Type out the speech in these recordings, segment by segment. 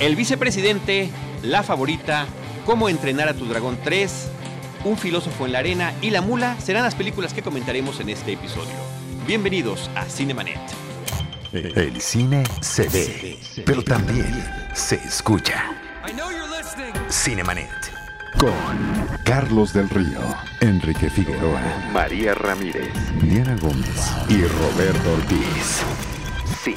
El vicepresidente, La favorita, Cómo entrenar a tu dragón 3, Un filósofo en la arena y La mula serán las películas que comentaremos en este episodio. Bienvenidos a Cinemanet. El cine se ve, pero también se escucha. Cinemanet. Con Carlos del Río, Enrique Figueroa, María Ramírez, Diana Gómez y Roberto Ortiz. Cine,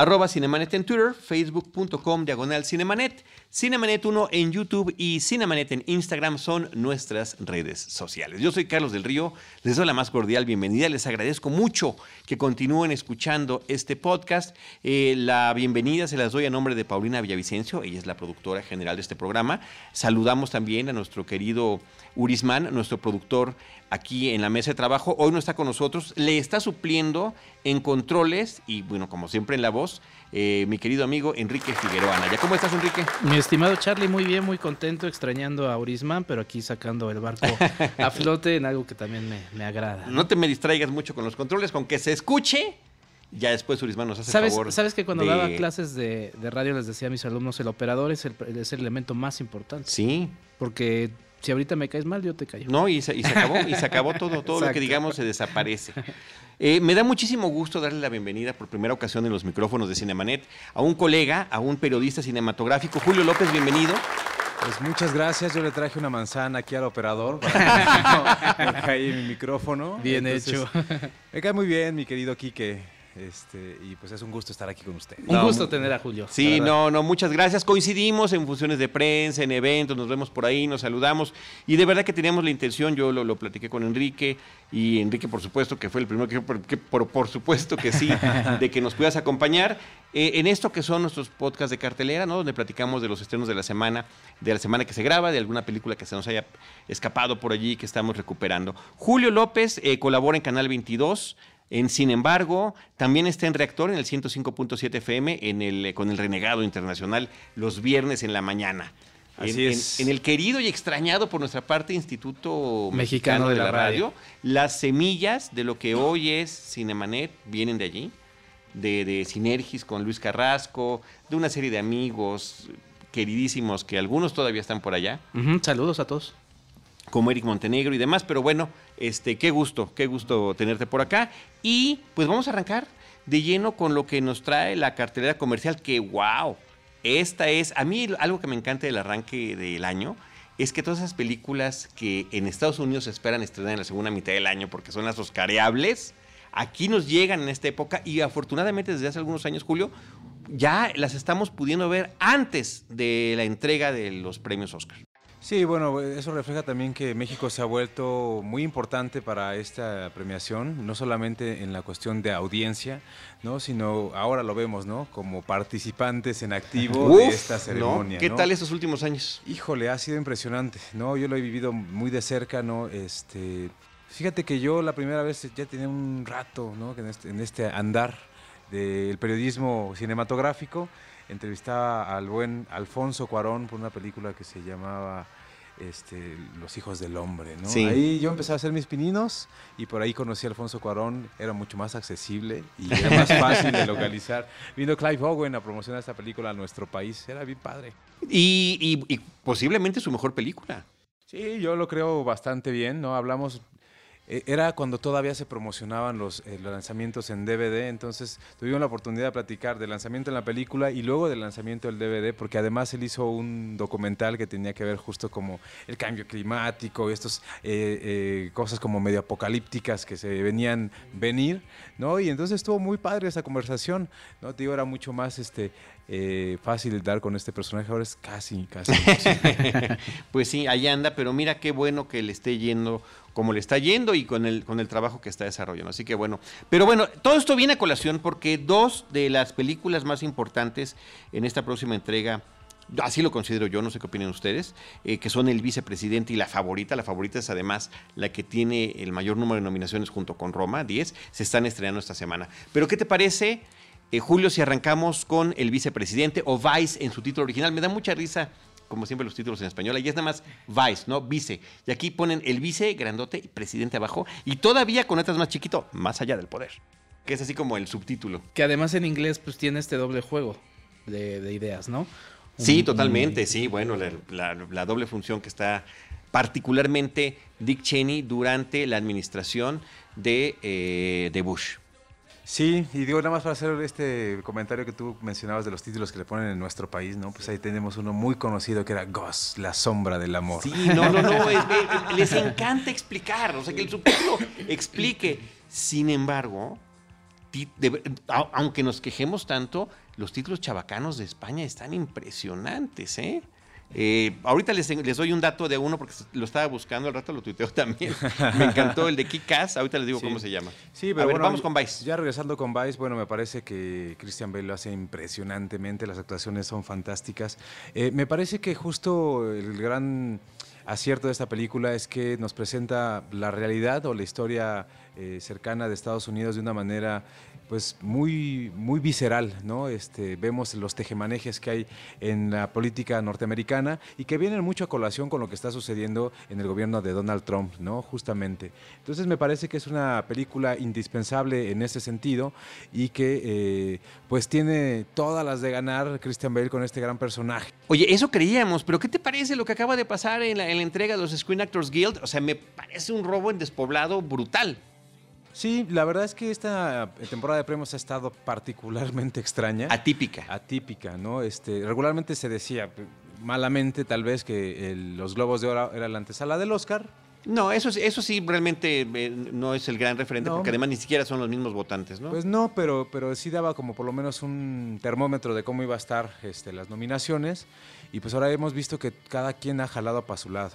Arroba Cinemanet en Twitter, facebook.com diagonal Cinemanet, Cinemanet 1 en YouTube y Cinemanet en Instagram son nuestras redes sociales. Yo soy Carlos del Río, les doy la más cordial bienvenida, les agradezco mucho que continúen escuchando este podcast. Eh, la bienvenida se las doy a nombre de Paulina Villavicencio, ella es la productora general de este programa. Saludamos también a nuestro querido Urisman, nuestro productor aquí en la mesa de trabajo. Hoy no está con nosotros, le está supliendo en controles y, bueno, como siempre en la voz, eh, mi querido amigo Enrique Figueroa Anaya. ¿Cómo estás, Enrique? Mi estimado Charlie, muy bien, muy contento, extrañando a Urisman, pero aquí sacando el barco a flote en algo que también me, agrada. No te me distraigas mucho con los controles, con que se escuche. Ya después Urisman nos hace ¿Sabes, favor. ¿Sabes que cuando daba clases de, radio les decía a mis alumnos, el operador es el, es el elemento más importante? Sí. Porque si ahorita me caes mal, yo te callo. No, y se, y se acabó, y se acabó todo, todo lo que digamos se desaparece. Eh, me da muchísimo gusto darle la bienvenida por primera ocasión en los micrófonos de Cinemanet a un colega, a un periodista cinematográfico, Julio López, bienvenido. Pues muchas gracias, yo le traje una manzana aquí al operador ahí en mi micrófono. Bien hecho. Me cae muy bien, mi querido Quique. Este, y pues es un gusto estar aquí con usted. Un gusto tener a Julio. Sí, no, no, muchas gracias. Coincidimos en funciones de prensa, en eventos, nos vemos por ahí, nos saludamos. Y de verdad que teníamos la intención, yo lo, platiqué con Enrique, y Enrique, por supuesto, que fue el primero que, que por, por, supuesto que sí, de que nos puedas acompañar eh, en esto que son nuestros podcasts de cartelera, ¿no? Donde platicamos de los estrenos de la semana, de la semana que se graba, de alguna película que se nos haya escapado por allí que estamos recuperando. Julio López eh, colabora en Canal 22. En, sin embargo, también está en Reactor en el 105.7 FM en el, eh, con el Renegado Internacional los viernes en la mañana. Así en, es. En, el querido y extrañado por nuestra parte Instituto Mexicano, de, la, radio. Las semillas de lo que hoy es Cinemanet vienen de allí, de, de Sinergis con Luis Carrasco, de una serie de amigos queridísimos que algunos todavía están por allá. Saludos a todos como Eric Montenegro y demás, pero bueno, este, qué gusto, qué gusto tenerte por acá. Y pues vamos a arrancar de lleno con lo que nos trae la cartelera comercial, que wow, esta es, a mí algo que me encanta del arranque del año, es que todas esas películas que en Estados Unidos esperan estrenar en la segunda mitad del año porque son las oscareables, aquí nos llegan en esta época y afortunadamente desde hace algunos años, Julio, ya las estamos pudiendo ver antes de la entrega de los premios Oscar. Sí, bueno, eso refleja también que México se ha vuelto muy importante para esta premiación, no solamente en la cuestión de audiencia, ¿no? sino ahora lo vemos, ¿no? Como participantes en activo de esta ceremonia. ¿Qué tal estos últimos años? Híjole, ha sido impresionante, ¿no? Yo lo he vivido muy de cerca, ¿no? Este, fíjate que yo la primera vez ya tenía un rato, ¿no? En este, en este andar del periodismo cinematográfico entrevistaba al buen Alfonso Cuarón por una película que se llamaba este, Los hijos del hombre, ¿no? Ahí yo empecé a hacer mis pininos y por ahí conocí a Alfonso Cuarón, era mucho más accesible y era más fácil de localizar. Vino Clive Owen a promocionar esta película a nuestro país, era bien padre. Y, y posiblemente su mejor película. Sí, yo lo creo bastante bien, ¿no? Hablamos era cuando todavía se promocionaban los, eh, los, lanzamientos en DVD, entonces tuvimos la oportunidad de platicar del lanzamiento en la película y luego del lanzamiento del DVD, porque además él hizo un documental que tenía que ver justo como el cambio climático y estas eh, cosas como medio apocalípticas que se venían venir, ¿no? Y entonces estuvo muy padre esa conversación, ¿no? Te digo, era mucho más este, fácil dar con este personaje, ahora es casi, casi. pues sí, ahí anda, pero mira qué bueno que le esté yendo como le está yendo y con el, con el trabajo que está desarrollando. Así que bueno, pero bueno, todo esto viene a colación porque dos de las películas más importantes en esta próxima entrega así lo considero yo, no sé qué opinan ustedes, eh, que son el vicepresidente y la favorita. La favorita es además la que tiene el mayor número de nominaciones junto con Roma, 10, se están estrenando esta semana. Pero ¿qué te parece, eh, Julio, si arrancamos con el vicepresidente o Vice en su título original? Me da mucha risa como siempre, los títulos en español. Y es nada más Vice, ¿no? Vice. Y aquí ponen el vice grandote y presidente abajo. Y todavía con letras más chiquito, más allá del poder. Que es así como el subtítulo. Que además en inglés pues tiene este doble juego de, ideas, ¿no? Sí, totalmente, sí. Bueno, la, doble función que está particularmente Dick Cheney durante la administración de, eh, de Bush. Sí, y digo nada más para hacer este comentario que tú mencionabas de los títulos que le ponen en nuestro país, ¿no? Pues ahí tenemos uno muy conocido que era Ghost, la sombra del amor. Sí, no, no, no, les encanta explicar, o sea, que el subtítulo explique. Sin embargo, aunque nos quejemos tanto, los títulos chabacanos de España están impresionantes, ¿eh? Eh, ahorita les, doy un dato de uno porque lo estaba buscando, al rato lo tuiteo también. me encantó el de Kikas, ahorita les digo cómo se llama. Sí, pero bueno, vamos con Vice. Ya regresando con Vice, bueno, me parece que Christian Bale lo hace impresionantemente, las actuaciones son fantásticas. Eh, me parece que justo el gran acierto de esta película es que nos presenta la realidad o la historia eh, cercana de Estados Unidos de una manera pues muy, muy visceral, ¿no? Este, vemos los tejemanejes que hay en la política norteamericana y que vienen mucho a colación con lo que está sucediendo en el gobierno de Donald Trump, ¿no? Justamente. Entonces me parece que es una película indispensable en ese sentido y que eh, pues tiene todas las de ganar Christian Bale con este gran personaje. Oye, eso creíamos, pero ¿qué te parece lo que acaba de pasar en la, en la entrega de los Screen Actors Guild? O sea, me parece un robo en despoblado brutal. Sí, la verdad es que esta temporada de premios ha estado particularmente extraña. Atípica. Atípica, ¿no? Este, regularmente se decía malamente tal vez que los Globos de Oro era la antesala del Oscar. No, eso, eso sí realmente eh, no es el gran referente, porque además ni siquiera son los mismos votantes, ¿no? Pues no, pero, pero sí daba como por lo menos un termómetro de cómo iba a estar este, las nominaciones. Y pues ahora hemos visto que cada quien ha jalado para su lado.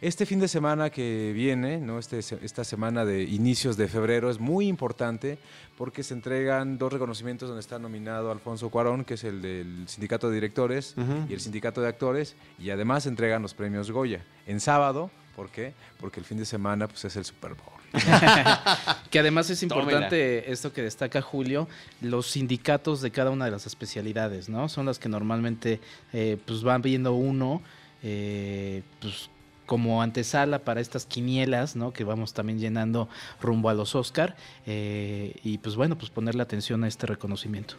Este fin de semana que viene, ¿no? Este, esta semana de inicios de febrero, es muy importante porque se entregan dos reconocimientos donde está nominado Alfonso Cuarón, que es el del Sindicato de Directores y el Sindicato de Actores, y además se entregan los premios Goya. En sábado, ¿por qué? Porque el fin de semana pues, es el Super Bowl. que además es importante esto que destaca Julio, los sindicatos de cada una de las especialidades, ¿no? Son las que normalmente eh, pues van viendo uno, eh, pues como antesala para estas quinielas, ¿no? Que vamos también llenando rumbo a los Oscar. Eh, y pues bueno, pues ponerle atención a este reconocimiento.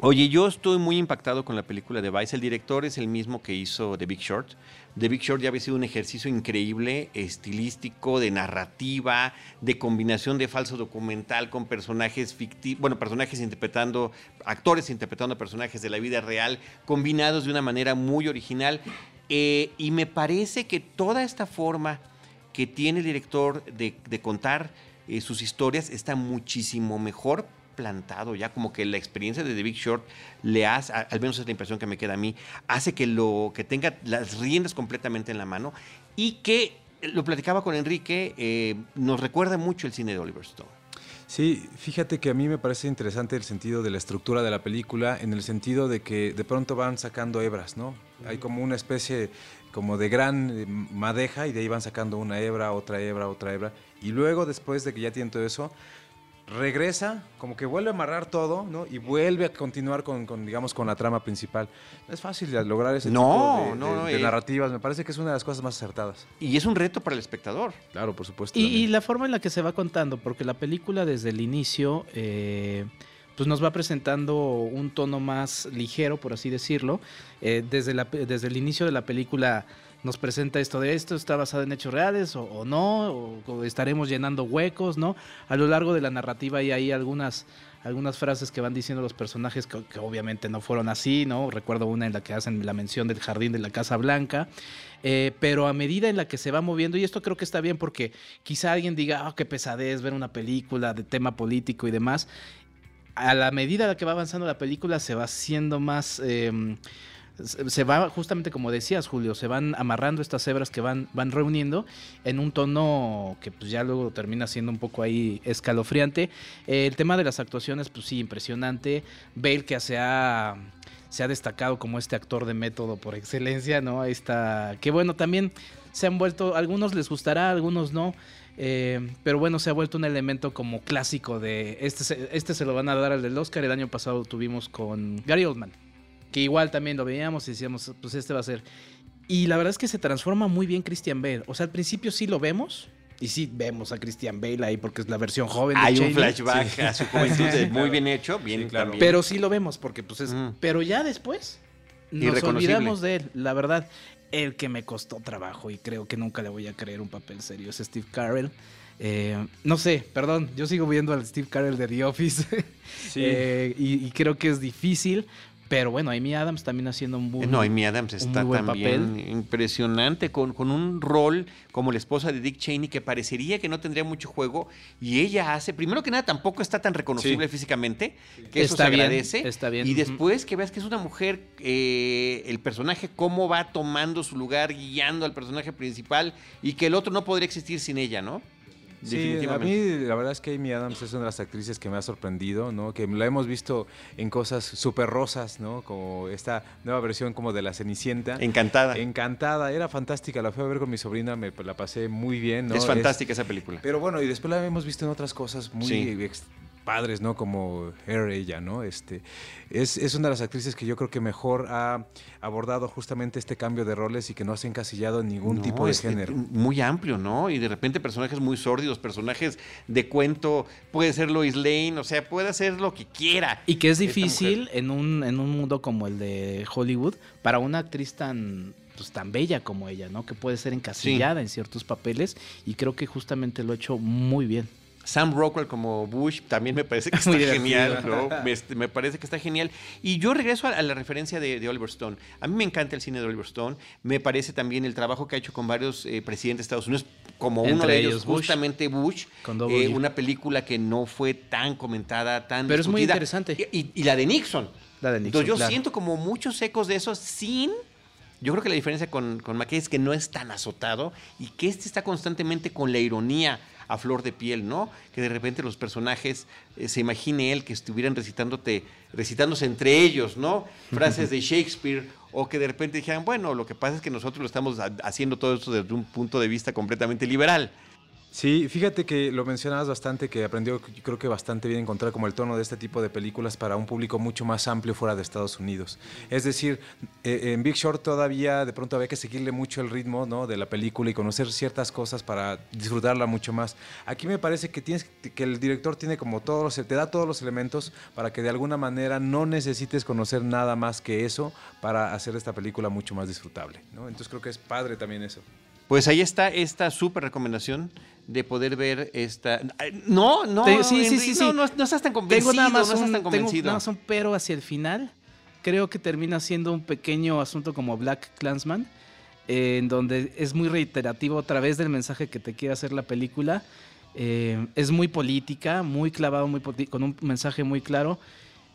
Oye, yo estoy muy impactado con la película de Vice. El director es el mismo que hizo The Big Short. The Big Short ya había sido un ejercicio increíble, estilístico, de narrativa, de combinación de falso documental con personajes ficticios, bueno, personajes interpretando, actores interpretando personajes de la vida real, combinados de una manera muy original. Eh, y me parece que toda esta forma que tiene el director de, contar eh, sus historias está muchísimo mejor plantado ya, como que la experiencia de The Big Short le hace, al menos es la impresión que me queda a mí, hace que lo que tenga las riendas completamente en la mano y que lo platicaba con Enrique, eh, nos recuerda mucho el cine de Oliver Stone. Sí, fíjate que a mí me parece interesante el sentido de la estructura de la película, en el sentido de que de pronto van sacando hebras, ¿no? Hay como una especie como de gran eh, madeja y de ahí van sacando una hebra, otra hebra, otra hebra. Y luego, después de que ya tienen todo eso, regresa, como que vuelve a amarrar todo, ¿no? Y vuelve a continuar con, digamos, con la trama principal. No es fácil lograr ese tipo de, eh. narrativas. Me parece que es una de las cosas más acertadas. Y es un reto para el espectador. Claro, por supuesto. Y, la forma en la que se va contando, porque la película desde el inicio... Eh, pues nos va presentando un tono más ligero, por así decirlo. Eh, desde, la, desde el inicio de la película nos presenta esto de esto, está basado en hechos reales o, no, o, estaremos llenando huecos, ¿no? A lo largo de la narrativa hay algunas, algunas frases que van diciendo los personajes que, obviamente no fueron así, ¿no? Recuerdo una en la que hacen la mención del jardín de la Casa Blanca, eh, pero a medida en la que se va moviendo, y esto creo que está bien porque quizá alguien diga, oh, qué pesadez ver una película de tema político y demás, a la medida en la que va avanzando la película se va haciendo más... Em, se va justamente como decías Julio, se van amarrando estas hebras que van, van reuniendo en un tono que pues ya luego termina siendo un poco ahí escalofriante. el tema de las actuaciones, pues sí, impresionante. Bale que se ha, se ha destacado como este actor de método por excelencia, ¿no? Está, que bueno, también se han vuelto, algunos les gustará, algunos no. Eh, pero bueno, se ha vuelto un elemento como clásico de este, este se lo van a dar al del Oscar. El año pasado tuvimos con Gary Oldman que igual también lo veíamos y decíamos, pues este va a ser. Y la verdad es que se transforma muy bien Christian Bale. O sea, al principio sí lo vemos. Y sí vemos a Christian Bale ahí porque es la versión joven de Hay un Cheney. flashback a su juventud Sí, muy claro. bien hecho, bien Sí, claro. también. Pero sí lo vemos porque pues es... Pero ya después nos olvidamos de él, la verdad. El que me costó trabajo y creo que nunca le voy a creer un papel serio es Steve Carell. Eh, no sé, perdón, yo sigo viendo al Steve Carell de The Office Sí. Eh, y, y creo que es difícil, pero bueno, Amy Adams también haciendo un buen... No, Amy Adams está muy también papel. impresionante, con, con un rol como la esposa de Dick Cheney que parecería que no tendría mucho juego y ella hace, primero que nada, tampoco está tan reconocible Sí. físicamente, que eso se bien, agradece. está bien, Y después que veas que es una mujer, eh, el personaje, cómo va tomando su lugar, guiando al personaje principal y que el otro no podría existir sin ella, ¿no? Sí, a mí la verdad es que Amy Adams es una de las actrices que me ha sorprendido, ¿no? Que la hemos visto en cosas súper rosas, ¿no? Como esta nueva versión como de La Cenicienta. Encantada. Encantada, era fantástica, la fui a ver con mi sobrina, me la pasé muy bien, ¿no? es fantástica esa película. Pero bueno, y después la hemos visto en otras cosas muy Sí. ex- padres, ¿no? Como Her, ella, ¿no? Este, es, es una de las actrices que yo creo que mejor ha abordado justamente este cambio de roles y que no se ha encasillado en ningún No, tipo de es, género. Muy amplio, ¿no? Y de repente personajes muy sórdidos, personajes de cuento, puede ser Lois Lane, o sea, puede hacer lo que quiera. Y que es difícil en un, en un mundo como el de Hollywood para una actriz tan pues tan bella como ella, ¿no? Que puede ser encasillada en ciertos papeles y creo que justamente lo ha hecho muy bien. Sam Rockwell como Bush también me parece que está Muy genial, ¿no? Me, este, me parece que está genial. Y yo regreso a, a la referencia de, de Oliver Stone. A mí me encanta el cine de Oliver Stone. Me parece también el trabajo que ha hecho con varios eh, presidentes de Estados Unidos, como uno de ellos, ellos Bush. justamente Bush. Eh, una película que no fue tan comentada, tan Pero es muy interesante. Y, y- y la de Nixon. La de Nixon, Entonces yo claro. siento como muchos ecos de eso sin... Yo creo que la diferencia con, con McKay es que no es tan azotado y que este está constantemente con la ironía a flor de piel, ¿no? Que de repente los personajes eh, se imagine él que estuvieran recitándote, recitándose entre ellos, ¿no? Frases de Shakespeare o que de repente dijeran, bueno, lo que pasa es que nosotros lo estamos ha- haciendo todo esto desde un punto de vista completamente liberal. Sí, fíjate que lo mencionabas bastante, que aprendió creo que bastante bien encontrar como el tono de este tipo de películas para un público mucho más amplio fuera de Estados Unidos. Es decir, eh, en Big Short todavía de pronto había que seguirle mucho el ritmo ¿no? de la película y conocer ciertas cosas para disfrutarla mucho más. Aquí me parece que tienes que el director tiene como todos te da todos los elementos para que de alguna manera no necesites conocer nada más que eso para hacer esta película mucho más disfrutable. ¿no? Entonces creo que es padre también eso. Pues ahí está esta súper recomendación de poder ver esta... No, no, sí, sí, Henry, sí, no, sí. no, no estás tan convencido, Tengo nada más no un, tan tengo convencido. nada más un pero hacia el final. Creo que termina siendo un pequeño asunto como Black Clansman, eh, en donde es muy reiterativo a través del mensaje que te quiere hacer la película. Eh, es muy política, muy clavado, muy con un mensaje muy claro,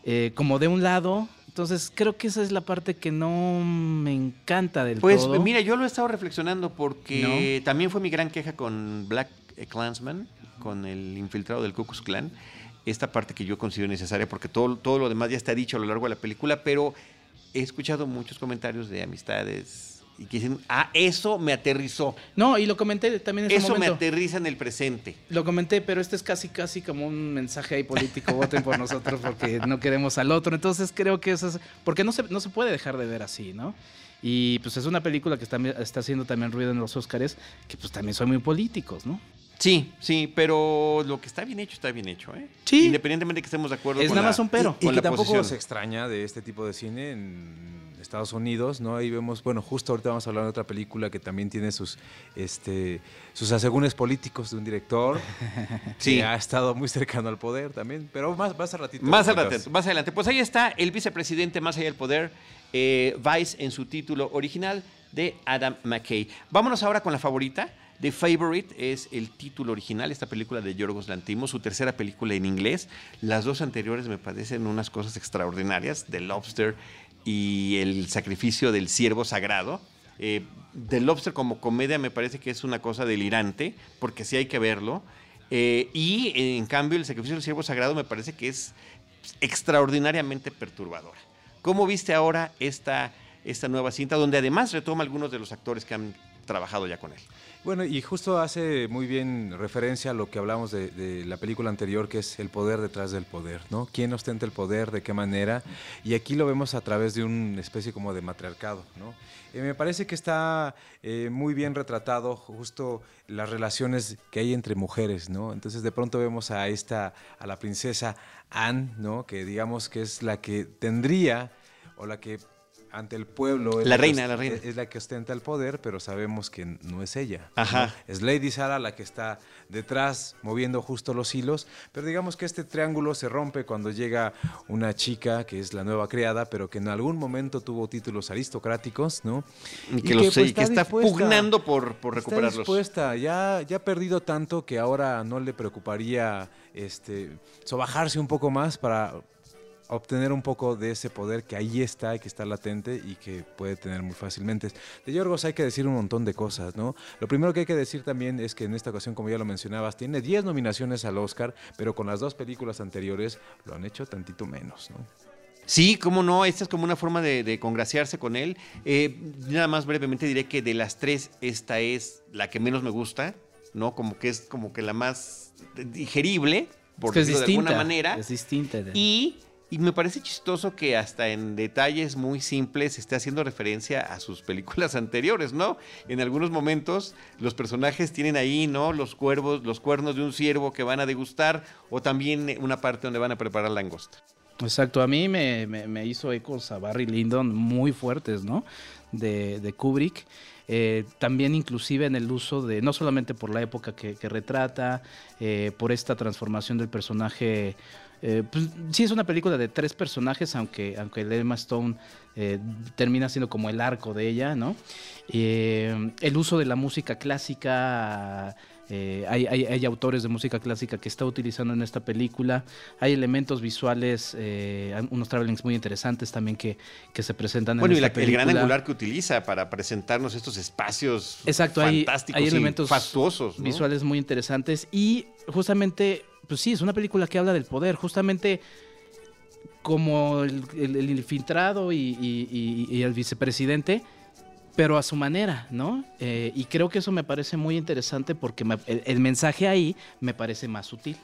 eh, como de un lado. Entonces creo que esa es la parte que no me encanta del Pues todo. mira, yo lo he estado reflexionando porque también fue mi gran queja con Black Clansman, con el infiltrado del Ku Klux Klan. Esta parte que yo considero necesaria porque todo, todo lo demás ya está dicho a lo largo de la película, pero he escuchado muchos comentarios de amistades y que dicen, ah, eso me aterrizó. No, y lo comenté también en ese Eso me aterriza en el presente. Lo comenté, pero este es casi, casi como un mensaje ahí político. Voten por nosotros porque no queremos al otro. Entonces creo que eso es. Porque no se, no se puede dejar de ver así, ¿no? Y pues es una película que está, está haciendo también ruido en los Óscares, que pues también son muy políticos, ¿no? Sí, sí, pero lo que está bien hecho está bien hecho, ¿eh? Sí. Independientemente de que estemos de acuerdo Es con nada la- más un pero. Y que la tampoco posición. se extraña de este tipo de cine en Estados Unidos, ¿no? Ahí vemos, bueno, justo ahorita vamos a hablar de otra película que también tiene sus, este, sus asegúnes políticos de un director Sí. que ha estado muy cercano al poder también, pero más, más al ratito. Más, adelante, más adelante. Pues ahí está el vicepresidente más allá del poder, eh, Vice en su título original de Adam McKay. Vámonos ahora con la favorita. The Favorite es el título original, esta película de Yorgos Lantimos, su tercera película en inglés. Las dos anteriores me parecen unas cosas extraordinarias, The Lobster y El sacrificio del ciervo sagrado. Eh, The Lobster como comedia me parece que es una cosa delirante, porque sí hay que verlo. Eh, y en cambio el sacrificio del ciervo sagrado me parece que es extraordinariamente perturbadora. ¿Cómo viste ahora esta, esta nueva cinta, donde además retoma algunos de los actores que han trabajado ya con él? Bueno, y justo hace muy bien referencia a lo que hablamos de, la película anterior, que es el poder detrás del poder, ¿no? ¿Quién ostenta el poder? ¿De qué manera? Y aquí lo vemos a través de una especie como de matriarcado, ¿no? Eh, me parece que está eh, muy bien retratado justo las relaciones que hay entre mujeres, ¿no? Entonces de pronto vemos a esta, a la princesa Anne, ¿no? Que digamos que es la que tendría o la que ante el pueblo. La, reina, la reina. Es la que ostenta el poder, pero sabemos que no es ella. Ajá. Es Lady Sara la que está detrás moviendo justo los hilos, pero digamos que este triángulo se rompe cuando llega una chica que es la nueva criada, pero que en algún momento tuvo títulos aristocráticos, ¿no? Y que, pues, está, pugnando por, por recuperarlos. Está dispuesta, ya, ya ha perdido tanto que ahora no le preocuparía este, sobajarse un poco más para obtener un poco de ese poder que ahí está y que está latente y que puede tener muy fácilmente. De Yorgos hay que decir un montón de cosas, ¿no? Lo primero que hay que decir también es que en esta ocasión, como ya lo mencionabas, tiene 10 nominaciones al Oscar, pero con las dos películas anteriores lo han hecho tantito menos, ¿no? Sí, cómo no, esta es como una forma de, congraciarse con él. Eh, nada más brevemente diré que de las tres, esta es la que menos me gusta, ¿no? Como que es como que la más digerible, por decirlo de alguna manera. Es distinta. Y y me parece chistoso que hasta en detalles muy simples esté haciendo referencia a sus películas anteriores, ¿no? En algunos momentos los personajes tienen ahí, ¿no? Los cuervos, los cuernos de un ciervo que van a degustar o también una parte donde van a preparar langosta. Exacto, a mí me, hizo ecos a Barry Lyndon muy fuertes, ¿no? De, Kubrick. Eh, también inclusive en el uso de, no solamente por la época que, retrata, eh, por esta transformación del personaje eh, pues, sí es una película de tres personajes, aunque, aunque Emma Stone eh, termina siendo como el arco de ella, ¿no? Eh, el uso de la música clásica... hay, autores de música clásica que está utilizando en esta película. Hay elementos visuales, unos travelings muy interesantes también que, que se presentan en esta película. el gran angular que utiliza para presentarnos estos espacios Exacto, fantásticos hay, elementos fastuosos. Visuales muy interesantes y justamente pues sí, es una película que habla del poder, justamente como el, infiltrado y, el vicepresidente, pero a su manera, ¿no? Eh, y creo que eso me parece muy interesante porque el mensaje ahí me parece más sutil.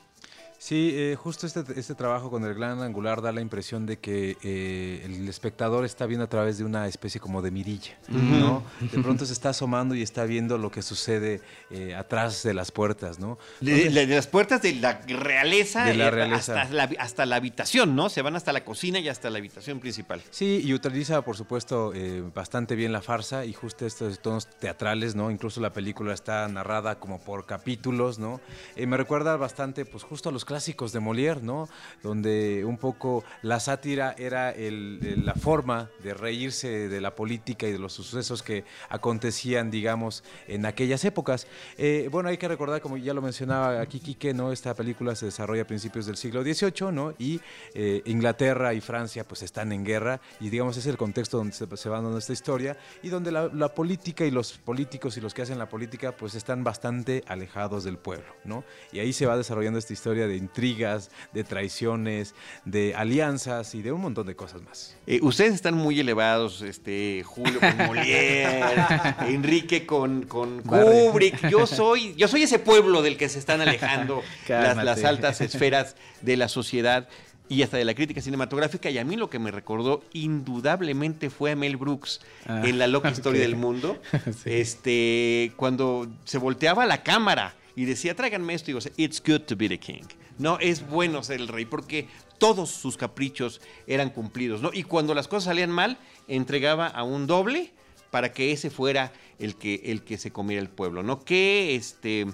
Sí, eh, justo este, este, trabajo con el gran angular da la impresión de que eh, el espectador está viendo a través de una especie como de mirilla, ¿no? De pronto se está asomando y está viendo lo que sucede eh, atrás de las puertas, ¿no? de, las puertas de la realeza, de la realeza. Hasta, la, hasta, la, habitación, ¿no? Se van hasta la cocina y hasta la habitación principal. Sí, y utiliza, por supuesto, bastante bien la farsa y justo estos tonos teatrales, ¿no? Incluso la película está narrada como por capítulos, ¿no? me recuerda bastante, pues, justo a los clásicos de Molière, ¿no? Donde un poco la sátira era la forma de reírse de la política y de los sucesos que acontecían, digamos, en aquellas épocas. Eh, bueno, hay que recordar, como ya lo mencionaba aquí Quique, ¿no? Esta película se desarrolla a principios del siglo XVIII, ¿no? Y eh, Inglaterra y Francia pues están en guerra y digamos es el contexto donde se, va dando esta historia y donde la, la, política y los políticos y los que hacen la política pues están bastante alejados del pueblo, ¿no? Y ahí se va desarrollando esta historia de intrigas, de traiciones, de alianzas y de un montón de cosas más. Eh, ustedes están muy elevados, este, Julio con Molière, Enrique con, con Kubrick. Yo soy, yo soy ese pueblo del que se están alejando las, altas esferas de la sociedad y hasta de la crítica cinematográfica. Y a mí lo que me recordó indudablemente fue a Mel Brooks ah, en La loca historia del mundo. Este, cuando se volteaba la cámara y decía, tráiganme esto, y digo, it's good to be the king. No, es bueno ser el rey porque todos sus caprichos eran cumplidos, ¿no? Y cuando las cosas salían mal, entregaba a un doble para que ese fuera el que, el que se comiera el pueblo, ¿no? Que este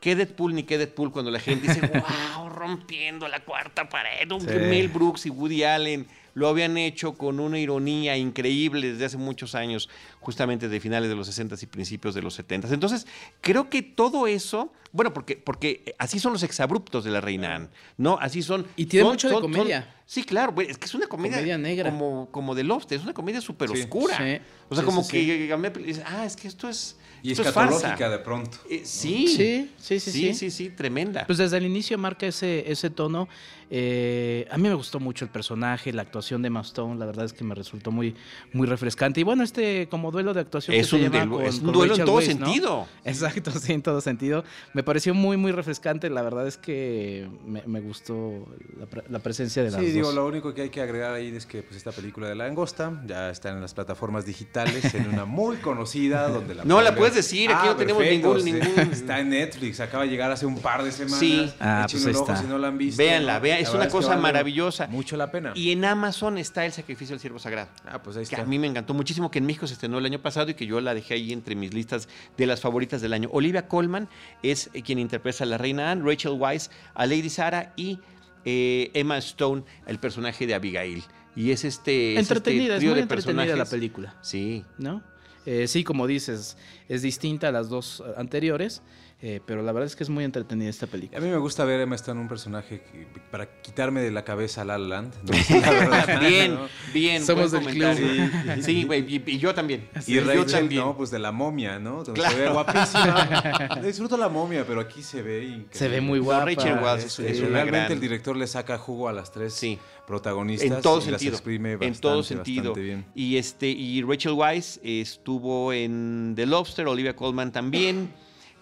qué Deadpool ni qué Deadpool cuando la gente dice, wow, rompiendo la cuarta pared, Mel Brooks y Woody Allen lo habían hecho con una ironía increíble desde hace muchos años, justamente de finales de los 60 y principios de los 70. Entonces, creo que todo eso, bueno, porque, porque así son los exabruptos de la reina Anne, ¿no? Así son. Y tiene mucho de comedia. Sí, claro, es que es una comedia, Comedia negra. Como, como de Lobster, es una comedia súper Sí. oscura. Sí. O sea, Sí, como sí, que ah, es que esto es, Y esto es farsa. de pronto. Eh, sí. Sí, sí, sí, sí, sí. sí, sí, tremenda. Pues desde el inicio marca ese, ese tono. Eh, a mí me gustó mucho el personaje, la actuación de Emma Stone, la verdad es que me resultó muy, muy refrescante. Y bueno, este como duelo de actuación es que un, se lleva duelo- con- es un con duelo en Rachel todo sentido. Exacto, sí, en todo sentido. Me pareció muy, muy refrescante. La verdad es que me, me gustó la, pre- la presencia de las Sí, digo, lo único que hay que agregar ahí es que pues, esta película de La Angosta ya está en las plataformas digitales, en una muy conocida donde la No la puedes ver. decir, aquí no tenemos ningún- sí. ningún- Está en Netflix, acaba de llegar hace un par de semanas. Sí. Ah, pues ahí un ojo está. si no la han visto. Véanla, ¿no? Es una que cosa vale maravillosa. Mucho la pena. Y en Amazon está El Sacrificio del Siervo Sagrado. ah, pues ahí Que está. a mí me encantó muchísimo, que en México se estrenó el año pasado y que yo la dejé ahí entre mis listas de las favoritas del año. Olivia Colman es eh, quien interpreta a la reina Anne, Rachel Weisz a Lady Sarah y eh, Emma Stone, el personaje de Abigail. Y es este. es este entretenida, es muy de entretenida la película. Sí. ¿no? Eh, sí, como dices, es distinta a las dos anteriores, eh, pero la verdad es que es muy entretenida esta A película. mí me gusta ver a Emma Stone un personaje que- para quitarme de la cabeza La La Land. ¿no? La verdad, Bien, ¿no? bien. Somos del club. Sí, güey, y, y yo también. Y yo Rachel, también. no, pues de la momia, ¿no? Claro. Se ve guapísima. Disfruto la momia, pero aquí se ve increíble. Se ve muy guapa. Rachel Weisz es- es una realmente gran- el director le saca jugo a las tres Sí. protagonistas En todo y las sentido. exprime en bastante, todo sentido. bien. Y este y Rachel Weisz estuvo en The Lobster, Olivia Colman también.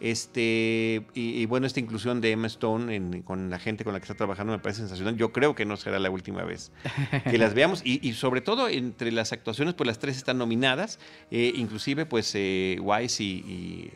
Este y, y bueno, esta inclusión de Emma Stone en- con la gente con la que está trabajando me parece sensacional. Yo creo que no será la última vez que las veamos. Y, y sobre todo entre las actuaciones, pues las tres están nominadas. Eh, inclusive, pues eh, Weisz y, y-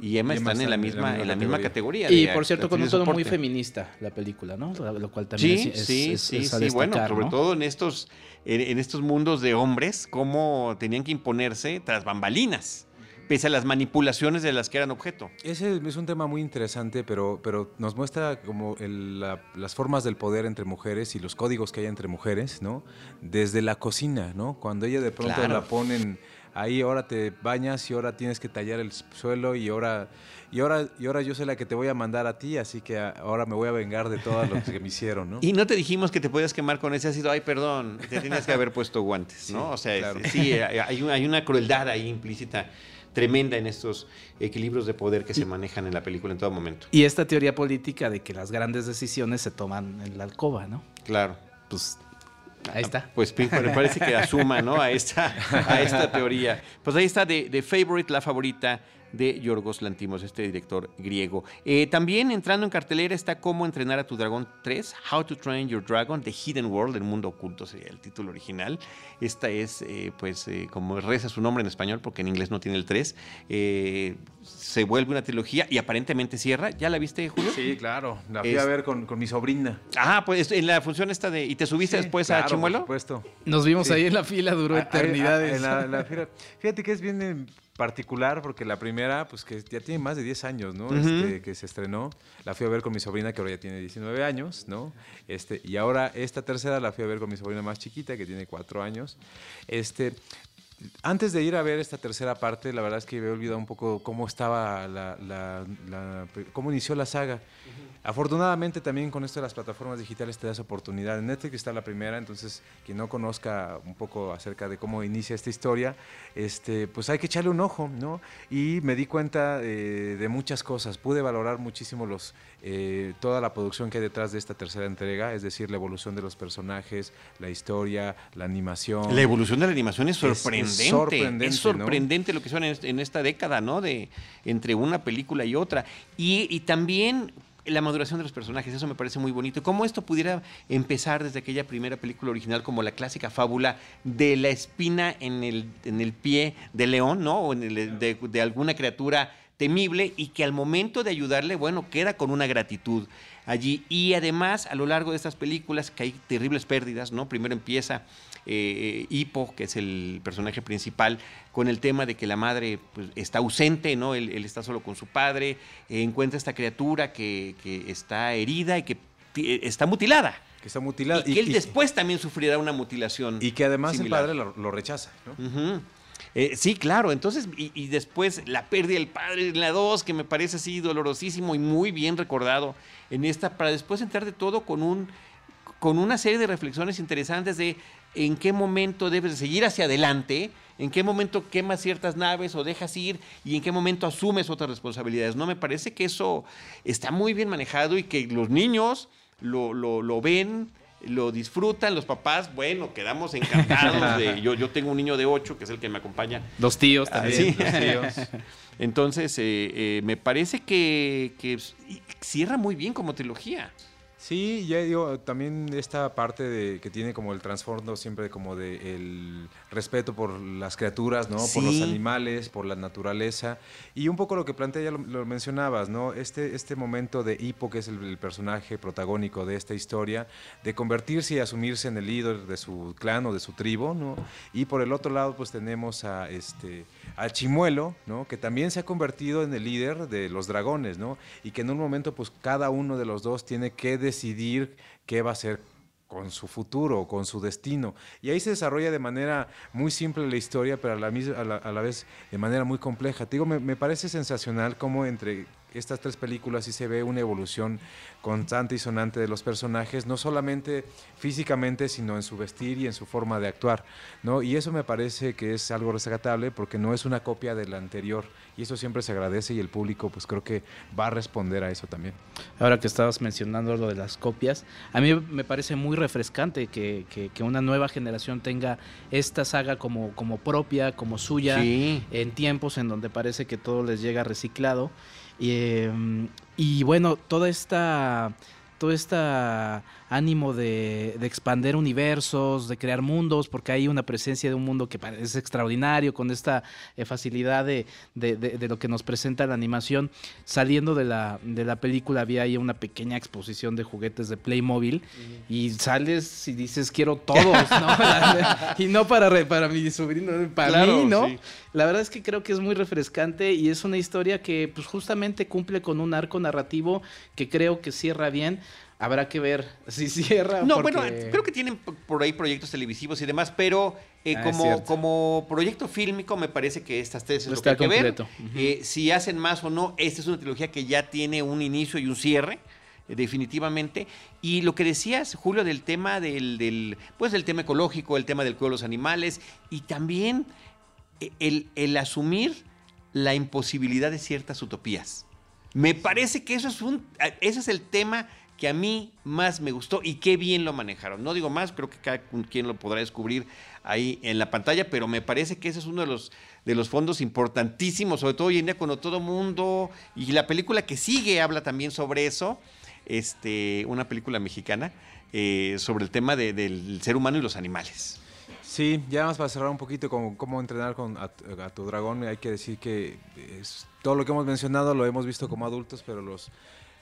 y Emma Y Emma están en la misma, en la misma categoría. Y de por cierto, con un tono muy feminista la película, ¿no? Lo, cual también Sí, es, es- sí, es- sí, es a sí, bueno, sobre ¿no? todo en estos, en, en estos mundos de hombres, cómo tenían que imponerse tras bambalinas, pese a las manipulaciones de las que eran objeto. Ese es un tema muy interesante, pero, pero nos muestra como el- la- las formas del poder entre mujeres y los códigos que hay entre mujeres, ¿no? Desde la cocina, ¿no? Cuando ella de pronto Claro. la ponen ahí, ahora te bañas y ahora tienes que tallar el suelo y ahora, y ahora, y ahora yo soy la que te voy a mandar a ti, así que ahora me voy a vengar de todo lo que me hicieron, ¿no? Y no te dijimos que te podías quemar con ese ácido, ay, perdón, te tenías que haber puesto guantes, ¿no? O sea, claro. sí, hay una crueldad ahí implícita tremenda en estos equilibrios de poder que se manejan en la película en todo momento. Y esta teoría política de que las grandes decisiones se toman en la alcoba, ¿no? Claro. Pues ahí está. Pues Pink me parece que asuma ¿no? a, esta, a esta teoría. Pues ahí está The Favorite, la favorita de Yorgos Lantimos, este director griego. Eh, también entrando en cartelera está Cómo entrenar a tu dragón 3, How to Train Your Dragon, The Hidden World, el mundo oculto sería el título original. Esta es, eh, pues, eh, como reza su nombre en español, porque en inglés no tiene el 3, eh, se vuelve una trilogía y aparentemente cierra. ¿Ya la viste, Julio? Sí, claro. La fui Es- a ver con, con mi sobrina. Ah, pues en la función esta de... ¿Y te subiste Sí, después claro, a Chimuelo? Por supuesto. Nos vimos Sí. ahí en la fila, duró eternidades. en la- la fila. Fíjate que es bien particular porque la primera, pues que ya tiene más de 10 años, ¿no? Este, que se estrenó. La fui a ver con mi sobrina que ahora ya tiene 19 años, ¿no? Este, y ahora esta tercera la fui a ver con mi sobrina más chiquita que tiene 4 años. Este, antes de ir a ver esta tercera parte, la verdad es que me he olvidado un poco cómo estaba la, la- la- cómo inició la saga. Afortunadamente también con esto de las plataformas digitales te das oportunidad. En Netflix está la primera, entonces quien no conozca un poco acerca de cómo inicia esta historia, este, pues hay que echarle un ojo, ¿no? Y me di cuenta eh, de muchas cosas. Pude valorar muchísimo los, eh, toda la producción que hay detrás de esta tercera entrega, es decir, la evolución de los personajes, la historia, la animación. La evolución de la animación es Es- es sorprendente. Es sorprendente, sorprendente, lo que son en, est- en esta década, ¿no? De entre una película y otra. Y, y también la maduración de los personajes, eso me parece muy bonito. Cómo esto pudiera empezar desde aquella primera película original como la clásica fábula de la espina en el, en el pie de león, ¿no? O en el- de, de alguna criatura temible y que al momento de ayudarle, bueno, queda con una gratitud allí. Y además, a lo largo de estas películas, que hay terribles pérdidas, ¿no? Primero empieza eh, Hippo, que es el personaje principal, con el tema de que la madre pues, está ausente, ¿no? Él, él está solo con su padre, eh, encuentra esta criatura que, que está herida y que ti- está mutilada. que está mutilada. Y que él después también sufrirá una mutilación. y que además similar. el padre lo, lo rechaza, ¿no? Eh, sí, claro. Entonces, y, y después la pérdida del padre en la 2, que me parece así dolorosísimo y muy bien recordado en esta, para después entrar de todo con un con una serie de reflexiones interesantes de en qué momento debes de seguir hacia adelante, en qué momento quemas ciertas naves o dejas ir y en qué momento asumes otras responsabilidades. No me parece que eso está muy bien manejado y que los niños lo, lo, lo ven lo disfrutan los papás, bueno, quedamos encantados de, yo, yo tengo un niño de 8 que es el que me acompaña. Los tíos Ah, también. sí. los tíos. Entonces, eh, eh, me parece que, que cierra muy bien como trilogía. Sí, ya digo, también esta parte de que tiene como el trasfondo siempre como de el respeto por las criaturas, ¿no? Por los animales, por la naturaleza. Y un poco lo que plantea, ya lo, lo mencionabas, ¿no? Este, este momento de Hippo, que es el, el personaje protagónico de esta historia, de convertirse y asumirse en el líder de su clan o de su tribu, ¿no? Y por el otro lado, pues tenemos a este a Chimuelo, ¿no? Que también se ha convertido en el líder de los dragones, ¿no? Y que en un momento, pues cada uno de los dos tiene que decidir qué va a hacer con su futuro, con su destino. Y ahí se desarrolla de manera muy simple la historia, pero a la, mis- a la, a la vez de manera muy compleja. Te digo, me, me parece sensacional cómo entre estas tres películas sí se ve una evolución constante y sonante de los personajes, no solamente físicamente, sino en su vestir y en su forma de actuar, ¿no? Y eso me parece que es algo rescatable porque no es una copia de la anterior y eso siempre se agradece y el público pues creo que va a responder a eso también. Ahora que estabas mencionando lo de las copias, a mí me parece muy refrescante que, que- que una nueva generación tenga esta saga como, como propia, como suya, Sí. en tiempos en donde parece que todo les llega reciclado. Y, em, y bueno, toda esta todo este ánimo de, de expander universos, de crear mundos, porque hay una presencia de un mundo que es extraordinario, con esta eh, facilidad de, de- de- lo que nos presenta la animación. Saliendo de la, de la película había ahí una pequeña exposición de juguetes de Playmobil y sales y dices quiero todos, ¿no? y no para, re- para mi sobrino, para Claro, mí, ¿no? sí. La verdad es que creo que es muy refrescante y es una historia que pues justamente cumple con un arco narrativo que creo que cierra bien. Habrá que ver si cierra. No, porque- bueno, creo que tienen por ahí proyectos televisivos y demás, pero eh, Ah, como, como proyecto fílmico me parece que estas tres es lo que hay que ver. Eh, si hacen más o no, esta es una trilogía que ya tiene un inicio y un cierre. eh, Definitivamente. Y lo que decías, Julio, del tema del, del, pues del tema ecológico, el tema del cuidado de los animales, y también el, el asumir la imposibilidad de ciertas utopías. Me parece que eso es un, ese es el tema que a mí más me gustó y qué bien lo manejaron. No digo más, creo que cada quien lo podrá descubrir ahí en la pantalla, pero me parece que ese es uno de los, de los fondos importantísimos, sobre todo hoy en día cuando todo mundo, y la película que sigue habla también sobre eso, este, una película mexicana, eh, sobre el tema de- del ser humano y los animales. Sí, ya más para cerrar un poquito con cómo entrenar con a, tu dragón, hay que decir que es- todo lo que hemos mencionado lo hemos visto como adultos, pero los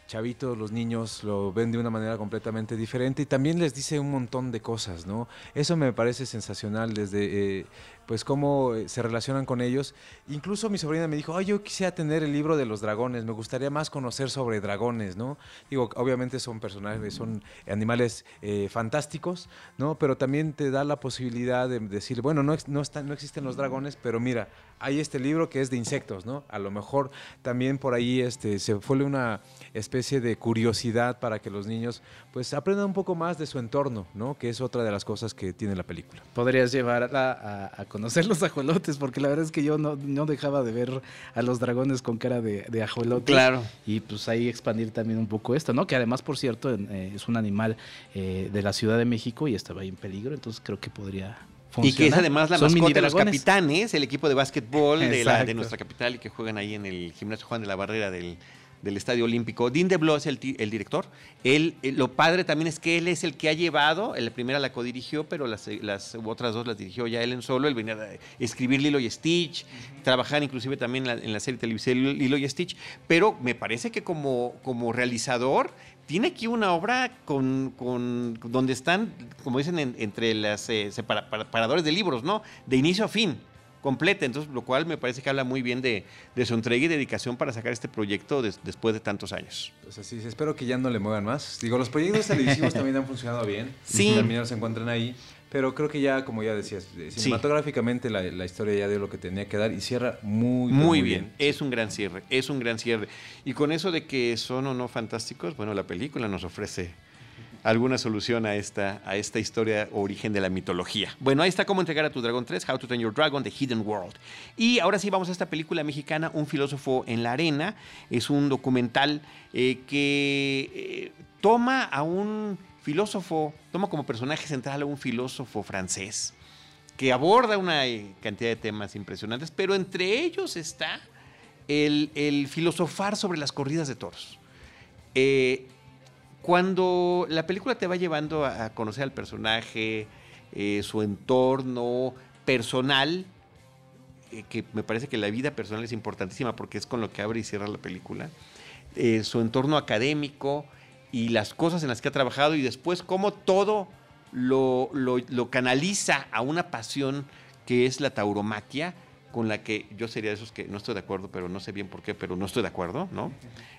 chavitos, los niños lo ven de una manera completamente diferente y también les dice un montón de cosas, ¿no? Eso me parece sensacional desde eh, pues cómo eh, se relacionan con ellos. Incluso mi sobrina me dijo, ay, yo quisiera tener el libro de los dragones, me gustaría más conocer sobre dragones, ¿no? Digo, obviamente son personajes, son animales eh, fantásticos, ¿no? Pero también te da la posibilidad de decir, bueno, no, no, están, no existen los dragones, pero mira, hay este libro que es de insectos, ¿no? A lo mejor también por ahí este, se fue una especie de curiosidad para que los niños pues aprendan un poco más de su entorno, ¿no? Que es otra de las cosas que tiene la película. Podrías llevarla conocer los ajolotes, porque la verdad es que yo no, no dejaba de ver a los dragones con cara de, de ajolotes. Claro. Y pues ahí expandir también un poco esto, ¿no? Que además, por cierto, eh, es un animal eh, de la Ciudad de México y estaba ahí en peligro, entonces creo que podría funcionar. Y que es además la Son mascota de los capitanes, el equipo de básquetbol de, la- de nuestra capital y que juegan ahí en el gimnasio Juan de la Barrera del, del Estadio Olímpico. Dean DeBlo es el, director. Él, eh, lo padre también es que él es el que ha llevado, la primera la codirigió, pero las, eh, las otras dos las dirigió ya él en solo. Él venía a escribir Lilo y Stitch, trabajar inclusive también en la, en la serie televisiva Lilo y Stitch, pero me parece que como, como realizador tiene aquí una obra con, con- donde están, como dicen, en- entre las eh, separa- para- paradores de libros, ¿no? De inicio a fin, completa. Entonces, lo cual me parece que habla muy bien de, de su entrega y dedicación para sacar este proyecto des- después de tantos años. Pues así, es. espero que ya no le muevan más. Digo, los proyectos televisivos también han funcionado bien. Sí. También se encuentran ahí. Pero creo que ya, como ya decías, eh, cinematográficamente la, la historia ya dio lo que tenía que dar y cierra muy, pero Muy, bien. es un gran cierre, es un gran cierre. Y con eso de que son o no fantásticos, bueno, la película nos ofrece alguna solución a esta, a esta historia origen de la mitología. Bueno, ahí está cómo entregar a tu dragón 3, How to Train Your Dragon, The Hidden World. Y ahora sí vamos a esta película mexicana, Un filósofo en la arena. Es un documental eh, que eh, toma a un filósofo, toma como personaje central a un filósofo francés que aborda una eh, cantidad de temas impresionantes, pero entre ellos está el, filosofar sobre las corridas de toros. Cuando la película te va llevando a, conocer al personaje, eh, su entorno personal, que me parece que la vida personal es importantísima porque es con lo que abre y cierra la película, su entorno académico y las cosas en las que ha trabajado y después cómo todo lo, canaliza a una pasión que es la tauromaquia, con la que yo sería de esos que no estoy de acuerdo, pero no sé bien por qué, pero no estoy de acuerdo, ¿no?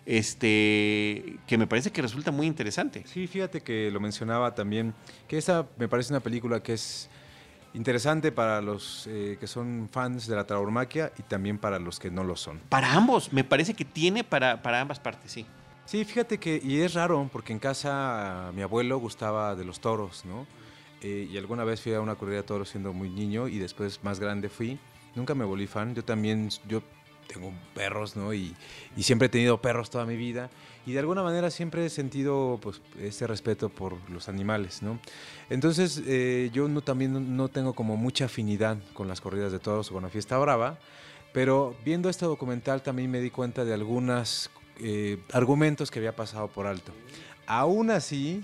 Este, que me parece que resulta muy interesante. Sí, fíjate que lo mencionaba también, que esta me parece una película que es interesante para los eh, que son fans de la tauromaquia y también para los que no lo son. Para ambos, me parece que tiene para, para ambas partes, sí. Sí, fíjate que, y es raro, porque en casa mi abuelo gustaba de los toros, ¿no? Eh, y alguna vez fui a una corrida de toros siendo muy niño y después más grande fui. Nunca me volví fan. Yo también, yo tengo perros, ¿no? Y, y, siempre he tenido perros toda mi vida. Y de alguna manera siempre he sentido pues, este respeto por los animales, ¿no? Entonces eh, yo no, también no tengo como mucha afinidad con las corridas de toros o con la fiesta brava. Pero viendo este documental también me di cuenta de algunas eh, argumentos que había pasado por alto. Aún así,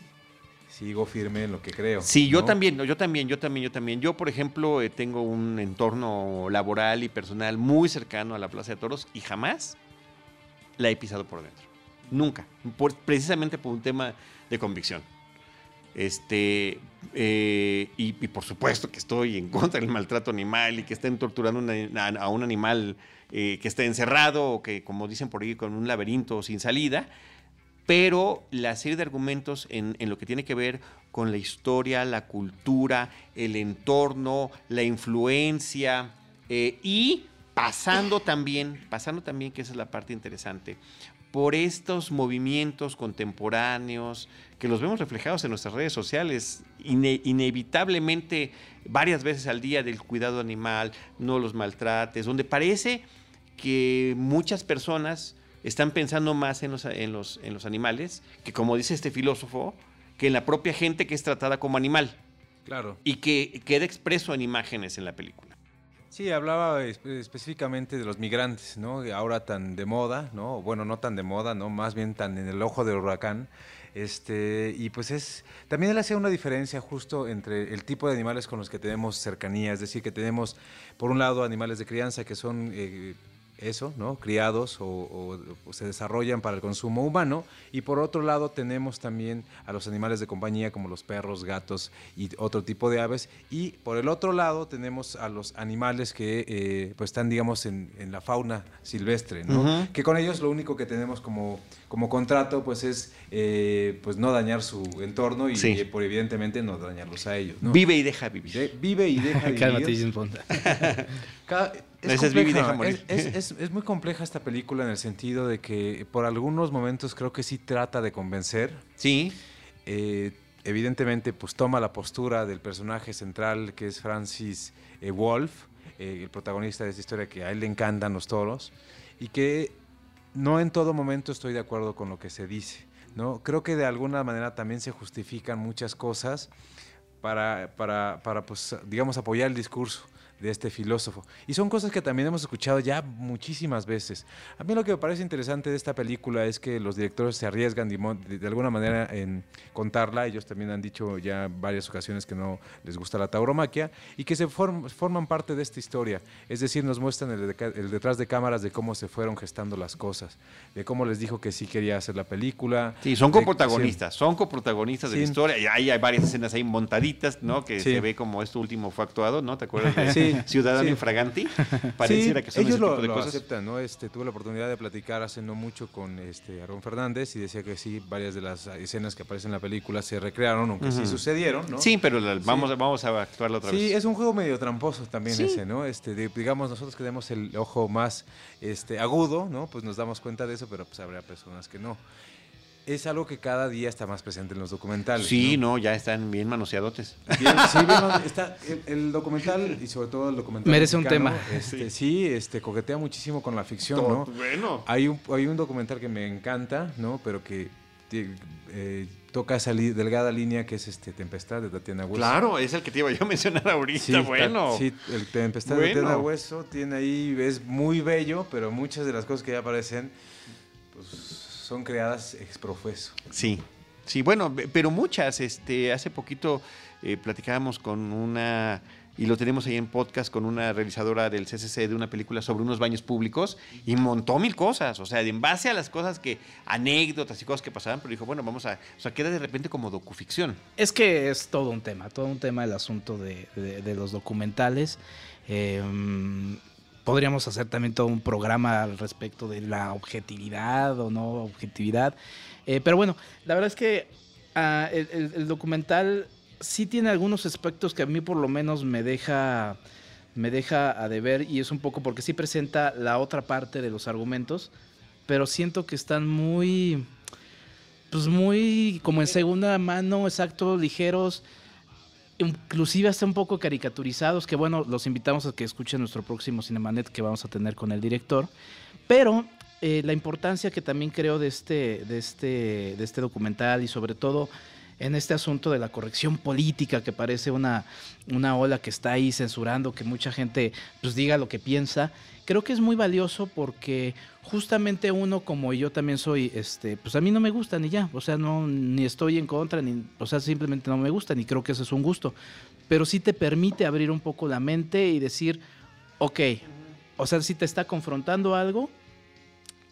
sigo firme en lo que creo. Sí, yo también, yo también, yo también, yo también. Yo, por ejemplo, eh, tengo un entorno laboral y personal muy cercano a la Plaza de Toros y jamás la he pisado por dentro. Nunca. precisamente por un tema de convicción. Este, eh, y, por supuesto que estoy en contra del maltrato animal y que estén torturando a un animal eh, que esté encerrado o que, como dicen por ahí, con un laberinto sin salida, pero la serie de argumentos en, lo que tiene que ver con la historia, la cultura, el entorno, la influencia eh, y pasando también, pasando también, que esa es la parte interesante, por estos movimientos contemporáneos que los vemos reflejados en nuestras redes sociales, inevitablemente varias veces al día del cuidado animal, no los maltrates, donde parece que muchas personas están pensando más en los, en los, en los animales que, como dice este filósofo, que en la propia gente que es tratada como animal. Claro. Y que queda expreso en imágenes en la película. Sí, hablaba específicamente de los migrantes, ¿no? Ahora tan de moda, ¿no? Bueno, no tan de moda, ¿no? Más bien tan en el ojo del huracán. Este, y pues es, también él hacía una diferencia justo entre el tipo de animales con los que tenemos cercanía, es decir, que tenemos, por un lado, animales de crianza que son eh, eso, ¿no? Criados o, se desarrollan para el consumo humano. Y por otro lado tenemos también a los animales de compañía como los perros, gatos y otro tipo de aves. Y por el otro lado tenemos a los animales que eh, pues están, digamos, en, la fauna silvestre, ¿no? Que con ellos lo único que tenemos como, como contrato pues es eh, pues no dañar su entorno y por evidentemente no dañarlos a ellos. Vive y deja vivir. vive y deja vivir. Es, es, muy compleja esta película en el sentido de que por algunos momentos creo que sí trata de convencer. Sí. Eh, evidentemente, pues toma la postura del personaje central que es Francis eh, Wolf, eh, el protagonista de esta historia que a él le encantan los toros y que no en todo momento estoy de acuerdo con lo que se dice. ¿no? Creo que de alguna manera también se justifican muchas cosas para, para, para pues, digamos, apoyar el discurso de este filósofo. Y son cosas que también hemos escuchado ya muchísimas veces. A mí lo que me parece interesante de esta película es que los directores se arriesgan de, alguna manera en contarla. Ellos también han dicho ya varias ocasiones que no les gusta la tauromaquia y que se forman parte de esta historia. Es decir, nos muestran el, detrás de cámaras de cómo se fueron gestando las cosas, de cómo les dijo que sí quería hacer la película. Sí, son coprotagonistas, son coprotagonistas de la historia. Y hay, hay, varias escenas ahí montaditas, ¿no? Que se ve como esto último fue actuado, ¿no? ¿Te acuerdas? Sí. ciudadano infraganti. Pareciera que son ellos ese lo, tipo de lo cosas. aceptan, ¿no? Este, tuve la oportunidad de platicar hace no mucho con este Aaron Fernández y decía que sí, varias de las escenas que aparecen en la película se recrearon, aunque sí sucedieron, ¿no? Sí, pero vamos, vamos a actuarla otra vez. Sí, es un juego medio tramposo también ese, ¿no? Este, digamos, nosotros que tenemos el ojo más este, agudo, ¿no? Pues nos damos cuenta de eso, pero pues habrá personas que no. Es algo que cada día está más presente en los documentales. Sí, no, ya están bien manoseadotes. Bien, sí, bien, está, el, el, documental y sobre todo el documental. Merece un tema. Este, sí. este, coquetea muchísimo con la ficción, ¿no? Bueno. Hay un, hay un documental que me encanta, ¿no? Pero que eh, toca esa delgada línea que es este Tempestad de Tatiana Hueso. Claro, es el que te iba yo a mencionar ahorita, sí, bueno. sí, el Tempestad de Tatiana Hueso tiene ahí, es muy bello, pero muchas de las cosas que ya aparecen, pues son creadas exprofeso. Sí, sí, bueno, pero muchas. Este, hace poquito eh, platicábamos con una, y lo tenemos ahí en podcast, con una realizadora del CCC de una película sobre unos baños públicos y montó mil cosas. O sea, en base a las cosas que, anécdotas y cosas que pasaban, pero dijo, bueno, vamos a, o sea, queda de repente como docuficción. Es que es todo un tema, todo un tema el asunto de, los documentales. Eh, podríamos hacer también todo un programa al respecto de la objetividad o no objetividad. Eh, pero bueno, la verdad es que ah, el, documental sí tiene algunos aspectos que a mí por lo menos me deja me deja a deber y es un poco porque sí presenta la otra parte de los argumentos, pero siento que están muy pues muy como en segunda mano, exacto, ligeros inclusive hasta un poco caricaturizados, que bueno, los invitamos a que escuchen nuestro próximo Cinemanet que vamos a tener con el director, pero eh, la importancia que también creo de este, de, este, de este documental y sobre todo en este asunto de la corrección política, que parece una, una ola que está ahí censurando que mucha gente pues diga lo que piensa, creo que es muy valioso porque justamente uno como yo también soy, este, pues a mí no me gusta ni ya, o sea, no, ni estoy en contra, ni, o sea, simplemente no me gusta, ni creo que ese es un gusto, pero sí te permite abrir un poco la mente y decir, ok, o sea, si te está confrontando algo,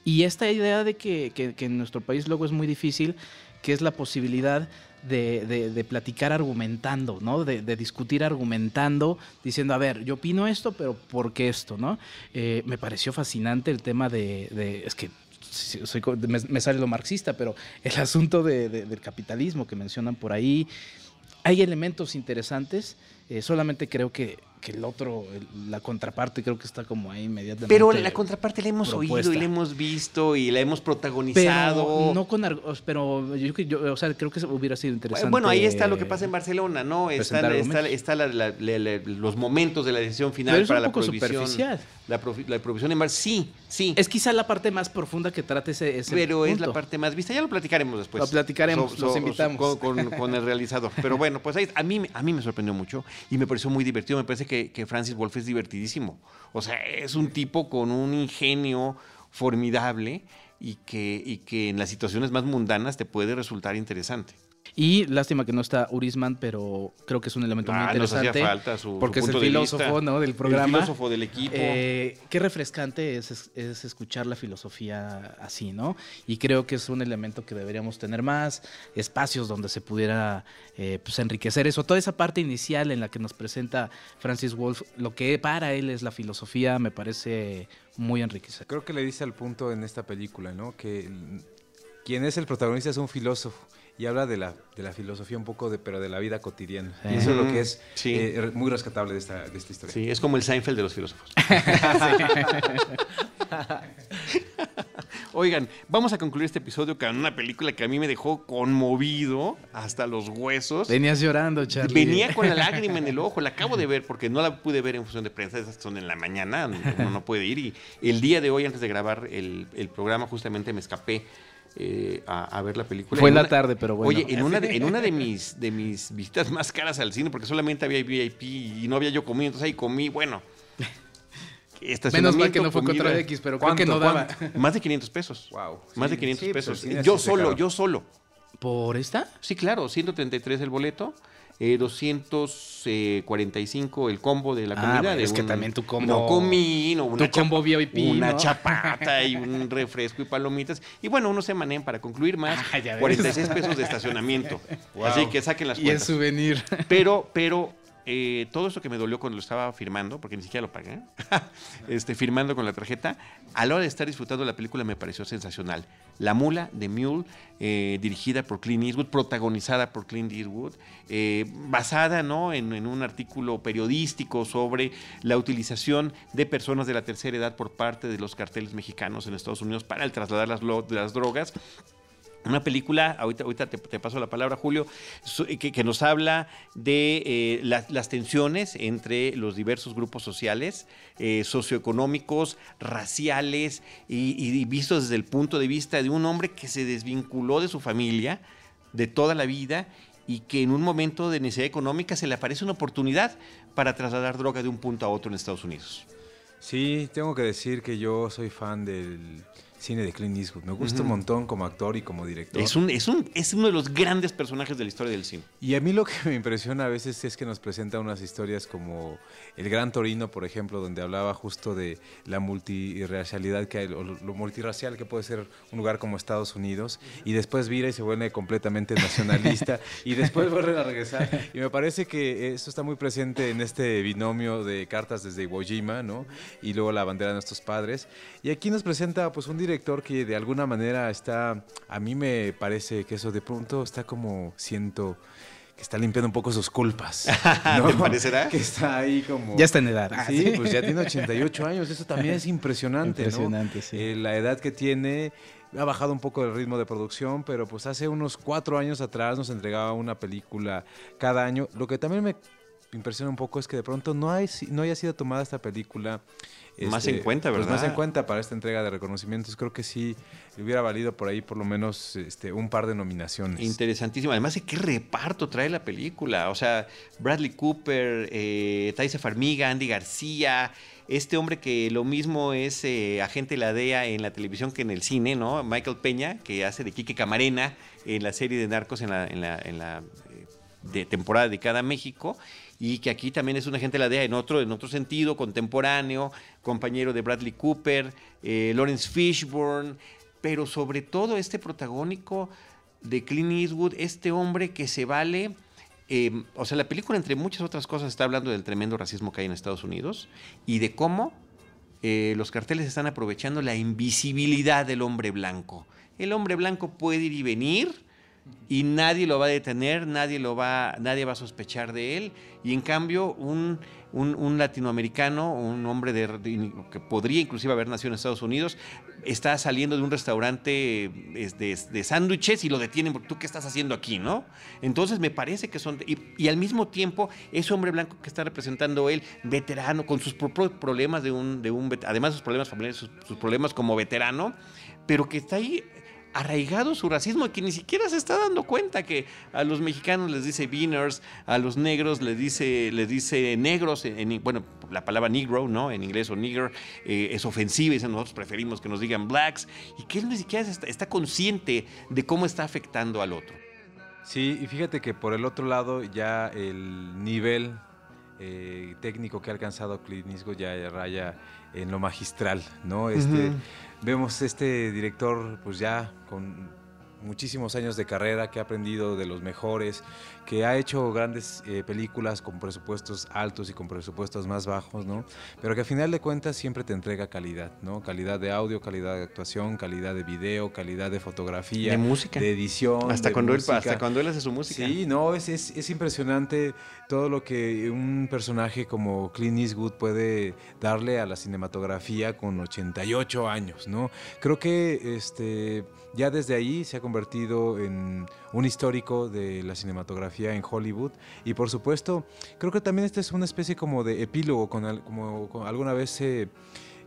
y esta idea de que, que, que en nuestro país luego es muy difícil, que es la posibilidad de, platicar argumentando, ¿no? De, discutir argumentando, diciendo, a ver, yo opino esto, pero ¿por qué esto, no? Eh, me pareció fascinante el tema de, es que me, sale lo marxista, pero el asunto del capitalismo que mencionan por ahí, hay elementos interesantes, eh, solamente creo que que el otro, la contraparte creo que está como ahí inmediatamente. Pero la contraparte la hemos oído y la hemos visto y la hemos protagonizado. Pero no con pero yo, yo, o sea, creo que hubiera sido interesante. Bueno, ahí está lo que pasa en Barcelona, ¿no? Está, está, los momentos de la decisión final para la prohibición. La, la prohibición en Barcelona, sí, sí. Es quizá la parte más profunda que trate ese, ese Pero es la parte más vista, ya lo platicaremos después. Lo platicaremos, los invitamos. con, el realizador. Pero bueno, pues ahí, a mí, a mí me sorprendió mucho y me pareció muy divertido, me parece que, Francis Wolf es divertidísimo. O sea, es un tipo con un ingenio formidable y que, y que en las situaciones más mundanas te puede resultar interesante. Y lástima que no está Urisman, pero creo que es un elemento muy interesante. Ah, nos hacía falta su, porque es el filósofo ¿no? del programa. El filósofo del equipo. Eh, qué refrescante es, es, escuchar la filosofía así, ¿no? Y creo que es un elemento que deberíamos tener más, espacios donde se pudiera eh, pues enriquecer eso. Toda esa parte inicial en la que nos presenta Francis Wolf, lo que para él es la filosofía, me parece muy enriquecedor. Creo que le dice al punto en esta película, ¿no? Que quien es el protagonista es un filósofo y habla de la, de la filosofía un poco, de, pero de la vida cotidiana. Y eso es lo que es eh, muy rescatable de esta, de esta historia. Sí, es como el Seinfeld de los filósofos. Oigan, vamos a concluir este episodio con una película que a mí me dejó conmovido hasta los huesos. Venías llorando, Charlie. Venía con la lágrima en el ojo, la acabo de ver porque no la pude ver en función de prensa, esas son en la mañana, uno no puede ir. Y el día de hoy, antes de grabar el, el programa, justamente me escapé eh, a, ver la película. Fue en la tarde, pero bueno. Oye, en una, de, en una de, mis, de mis visitas más caras al cine, porque solamente había VIP y no había yo comido, entonces ahí comí, bueno. Menos mal que no fue contra X, pero creo que no daba. Más de 500 pesos. Wow. Más de 500 pesos. Yo solo, yo solo. ¿Por esta? Sí, claro, 133 el boleto eh, 245 el combo de la ah, comida. es que también tu combo. No comí, no, una, tu combo VIP, una chapata y un refresco y palomitas. Y bueno, uno se maneja para concluir más. 46 ah, pesos de estacionamiento. Así que saquen las cuentas. Y el souvenir. Pero, pero eh, todo eso que me dolió cuando lo estaba firmando, porque ni siquiera lo pagué, este, firmando con la tarjeta, a la hora de estar disfrutando la película me pareció sensacional. La Mula de Mule, eh, dirigida por Clint Eastwood, protagonizada por Clint Eastwood, eh, basada ¿no? En, un artículo periodístico sobre la utilización de personas de la tercera edad por parte de los carteles mexicanos en Estados Unidos para el trasladar las, las drogas Una película, ahorita, ahorita te, paso la palabra, Julio, que, nos habla de eh, las tensiones entre los diversos grupos sociales, eh, socioeconómicos, raciales, y, y, vistos desde el punto de vista de un hombre que se desvinculó de su familia de toda la vida y que en un momento de necesidad económica se le aparece una oportunidad para trasladar droga de un punto a otro en Estados Unidos. Sí, tengo que decir que yo soy fan del cine de Clint Eastwood. Me gusta un montón como actor y como director. Es, un, es, un, es uno de los grandes personajes de la historia del cine. Y a mí lo que me impresiona a veces es que nos presenta unas historias como El Gran Torino, por ejemplo, donde hablaba justo de la multirracialidad que hay, o lo multirracial que puede ser un lugar como Estados Unidos, y después vira y se vuelve completamente nacionalista, y después vuelve a regresar. Y me parece que eso está muy presente en este binomio de cartas desde Iwo Jima, ¿no? Y luego la bandera de nuestros padres. Y aquí nos presenta pues un director que de alguna manera está, a mí me parece que eso de pronto está como siento que está limpiando un poco sus culpas. ¿no? ¿Me parecerá? Que está ahí como... Ya está en edad. Sí, pues ya tiene 88 años. Eso también es impresionante, Impresionante, sí. Eh, la edad que tiene ha bajado un poco el ritmo de producción, pero pues hace unos cuatro años atrás nos entregaba una película cada año. Lo que también me impresiona un poco es que de pronto no, hay, no haya sido tomada esta película más en este, cuenta, pues, ¿verdad? más en cuenta para esta entrega de reconocimientos. Creo que sí le hubiera valido por ahí por lo menos este, un par de nominaciones. Interesantísimo. Además, ¿qué reparto trae la película? O sea, Bradley Cooper, eh, Taisa Farmiga, Andy García, este hombre que lo mismo es eh, agente de la DEA en la televisión que en el cine, ¿no? Michael Peña, que hace de Quique Camarena en la serie de Narcos en la, en la, en la eh, de temporada dedicada a México y que aquí también es un agente de la DEA en otro, en otro sentido, contemporáneo, compañero de Bradley Cooper, eh, Lawrence Fishburne, pero sobre todo este protagónico de Clint Eastwood, este hombre que se vale... Eh, o sea, la película, entre muchas otras cosas, está hablando del tremendo racismo que hay en Estados Unidos y de cómo eh, los carteles están aprovechando la invisibilidad del hombre blanco. El hombre blanco puede ir y venir y nadie lo va a detener, nadie, lo va, nadie va a sospechar de él. Y en cambio, un, un, latinoamericano, un hombre de, que podría inclusive haber nacido en Estados Unidos, está saliendo de un restaurante de, de sándwiches y lo detienen porque tú qué estás haciendo aquí, ¿no? Entonces me parece que son... Y, al mismo tiempo, ese hombre blanco que está representando él, veterano, con sus propios problemas de un... De un además sus problemas familiares, sus problemas como veterano, pero que está ahí arraigado su racismo que ni siquiera se está dando cuenta que a los mexicanos les dice beaners, a los negros les dice, les dice negros, en, bueno, la palabra negro, ¿no? En inglés o nigger eh, es ofensiva y nosotros preferimos que nos digan blacks y que él ni siquiera está, consciente de cómo está afectando al otro. Sí, y fíjate que por el otro lado ya el nivel eh, técnico que ha alcanzado Clint Eastwood ya raya en lo magistral, ¿no? Este, Vemos este director pues ya con muchísimos años de carrera, que ha aprendido de los mejores, que ha hecho grandes eh, películas con presupuestos altos y con presupuestos más bajos, ¿no? Pero que a final de cuentas siempre te entrega calidad, ¿no? Calidad de audio, calidad de actuación, calidad de video, calidad de fotografía, de música, de edición, hasta cuando él hasta cuando él hace su música. Sí, no, es, es, es impresionante todo lo que un personaje como Clint Eastwood puede darle a la cinematografía con 88 años, ¿no? Creo que este ya desde ahí se ha convertido en un histórico de la cinematografía en Hollywood y por supuesto creo que también esta es una especie como de epílogo, con, como, alguna vez se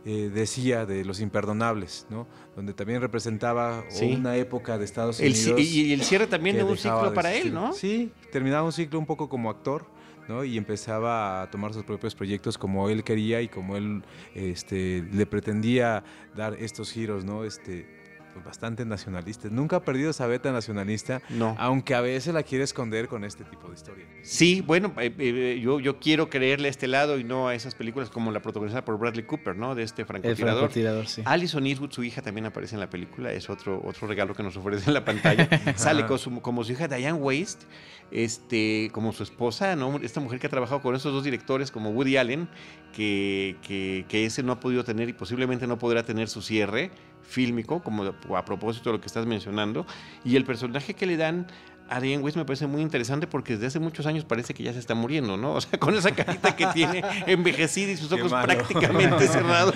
eh, decía de los imperdonables, ¿no? donde también representaba una época de Estados Unidos. y, el cierre también de un ciclo para él, ¿no? Sí, terminaba un ciclo un poco como actor. ¿no? y empezaba a tomar sus propios proyectos como él quería y como él este, le pretendía dar estos giros, ¿no? Este, pues, bastante nacionalista. Nunca ha perdido esa beta nacionalista, no. aunque a veces la quiere esconder con este tipo de historia. Sí, bueno, eh, eh, yo, yo quiero creerle a este lado y no a esas películas como la protagonizada por Bradley Cooper, ¿no? De este francotirador. francotirador sí. Alison Eastwood, su hija, también aparece en la película. Es otro, otro regalo que nos ofrece en la pantalla. Sale como su hija Diane Waste, este, como su esposa, ¿no? Esta mujer que ha trabajado con esos dos directores como Woody Allen, que, que, que ese no ha podido tener y posiblemente no podrá tener su cierre fílmico, como a propósito de lo que estás mencionando, y el personaje que le dan a Diane Weiss me parece muy interesante porque desde hace muchos años parece que ya se está muriendo, ¿no? O sea, con esa carita que tiene envejecida y sus ojos prácticamente cerrados.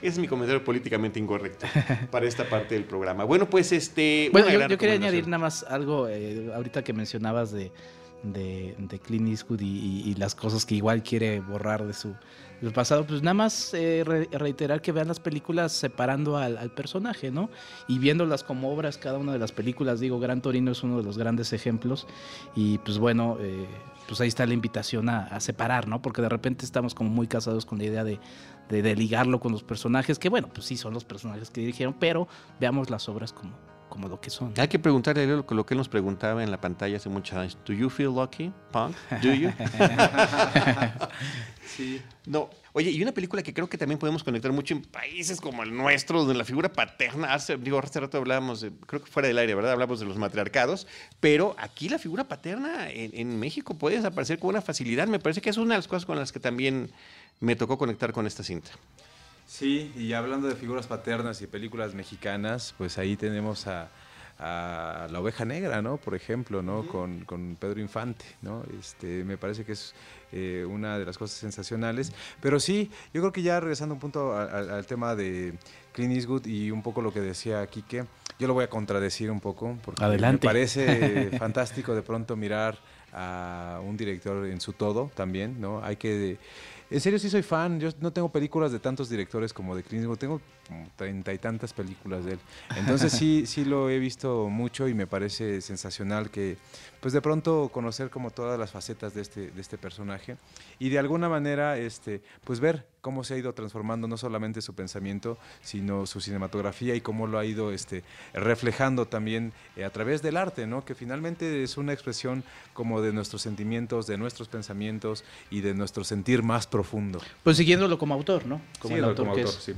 es mi comentario políticamente incorrecto para esta parte del programa. Bueno, pues este... Bueno, yo, quería añadir nada más algo, eh, ahorita que mencionabas de, de, de Clint Eastwood y, las cosas que igual quiere borrar de su del pasado, pues nada más eh, reiterar que vean las películas separando al, personaje, ¿no? Y viéndolas como obras, cada una de las películas, digo, Gran Torino es uno de los grandes ejemplos y pues bueno, eh, pues ahí está la invitación a, separar, ¿no? Porque de repente estamos como muy casados con la idea de, de, ligarlo con los personajes, que bueno, pues sí son los personajes que dirigieron, pero veamos las obras como, como lo que son. Hay que preguntarle lo, lo que él nos preguntaba en la pantalla hace muchos años. ¿Do you feel lucky, punk? ¿Do you? sí. No. Oye, y una película que creo que también podemos conectar mucho en países como el nuestro, donde la figura paterna, hace, digo, hace rato hablábamos, creo que fuera del aire, ¿verdad? Hablamos de los matriarcados, pero aquí la figura paterna en, en México puede desaparecer con una facilidad. Me parece que es una de las cosas con las que también me tocó conectar con esta cinta. Sí, y hablando de figuras paternas y películas mexicanas, pues ahí tenemos a, La Oveja Negra, ¿no? Por ejemplo, ¿no? con, Pedro Infante, ¿no? Este, me parece que es eh, una de las cosas sensacionales. Pero sí, yo creo que ya regresando un punto al tema de Clint Eastwood y un poco lo que decía Quique, yo lo voy a contradecir un poco, porque me parece fantástico de pronto mirar a un director en su todo también, ¿no? Hay que en serio sí soy fan. Yo no tengo películas de tantos directores como de Clint. Tengo treinta y tantas películas de él. Entonces sí, sí lo he visto mucho y me parece sensacional que, pues de pronto conocer como todas las facetas de este, de este personaje y de alguna manera, este, pues ver cómo se ha ido transformando no solamente su pensamiento, sino su cinematografía y cómo lo ha ido este, reflejando también eh, a través del arte, ¿no? que finalmente es una expresión como de nuestros sentimientos, de nuestros pensamientos y de nuestro sentir más profundo. Pues siguiéndolo como autor, ¿no? Como el autor, como autor sí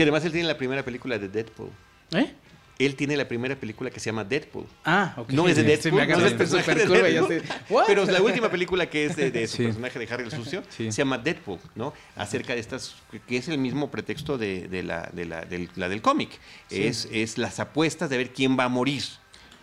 que además él tiene la primera película de Deadpool. ¿Eh? Él tiene la primera película que se llama Deadpool. Ah, ok. No es de Deadpool, no es personaje de Deadpool, pero la última película que es de, su personaje de Harry el Sucio se llama Deadpool, ¿no? Acerca de estas, que es el mismo pretexto de, la, de la, del, la del cómic. Es, es las apuestas de ver quién va a morir,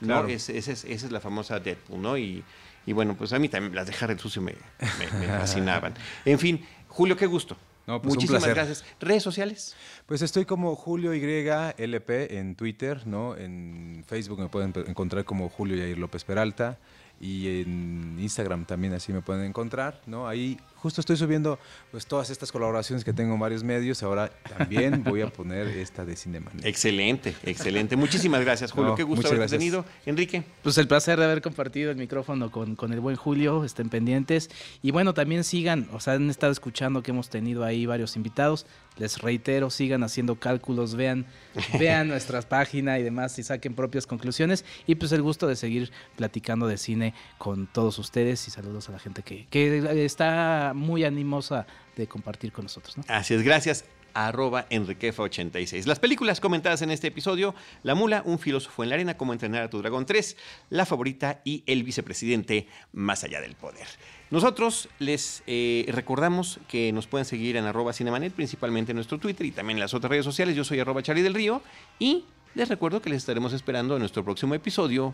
¿no? Es, esa es la famosa Deadpool, ¿no? Y, y, bueno, pues a mí también las de Harry el Sucio me, me, me fascinaban. En fin, Julio, qué gusto. Pues Muchísimas gracias. ¿Redes sociales? Pues estoy como Julio YLP en Twitter, ¿no? En Facebook me pueden encontrar como Julio Yair López Peralta y en Instagram también así me pueden encontrar, ¿no? Ahí justo estoy subiendo pues todas estas colaboraciones que tengo en varios medios, ahora también voy a poner esta de Cinema. Excelente, excelente. Muchísimas gracias, Julio. Qué gusto haberte tenido. Enrique. Pues el placer de haber compartido el micrófono con, con, el buen Julio, estén pendientes. Y bueno, también sigan, o sea, han estado escuchando que hemos tenido ahí varios invitados. Les reitero, sigan haciendo cálculos, vean, vean nuestras páginas y demás y saquen propias conclusiones. Y pues el gusto de seguir platicando de cine con todos ustedes y saludos a la gente que, que está muy animosa de compartir con nosotros. ¿no? Así es, gracias arroba enriquefa86. Las películas comentadas en este episodio, La Mula, Un filósofo en la arena, Cómo entrenar a tu dragón 3, La favorita y El vicepresidente más allá del poder. Nosotros les eh, recordamos que nos pueden seguir en arroba cinemanet, principalmente en nuestro Twitter y también en las otras redes sociales. Yo soy arroba Charlie del Río y les recuerdo que les estaremos esperando en nuestro próximo episodio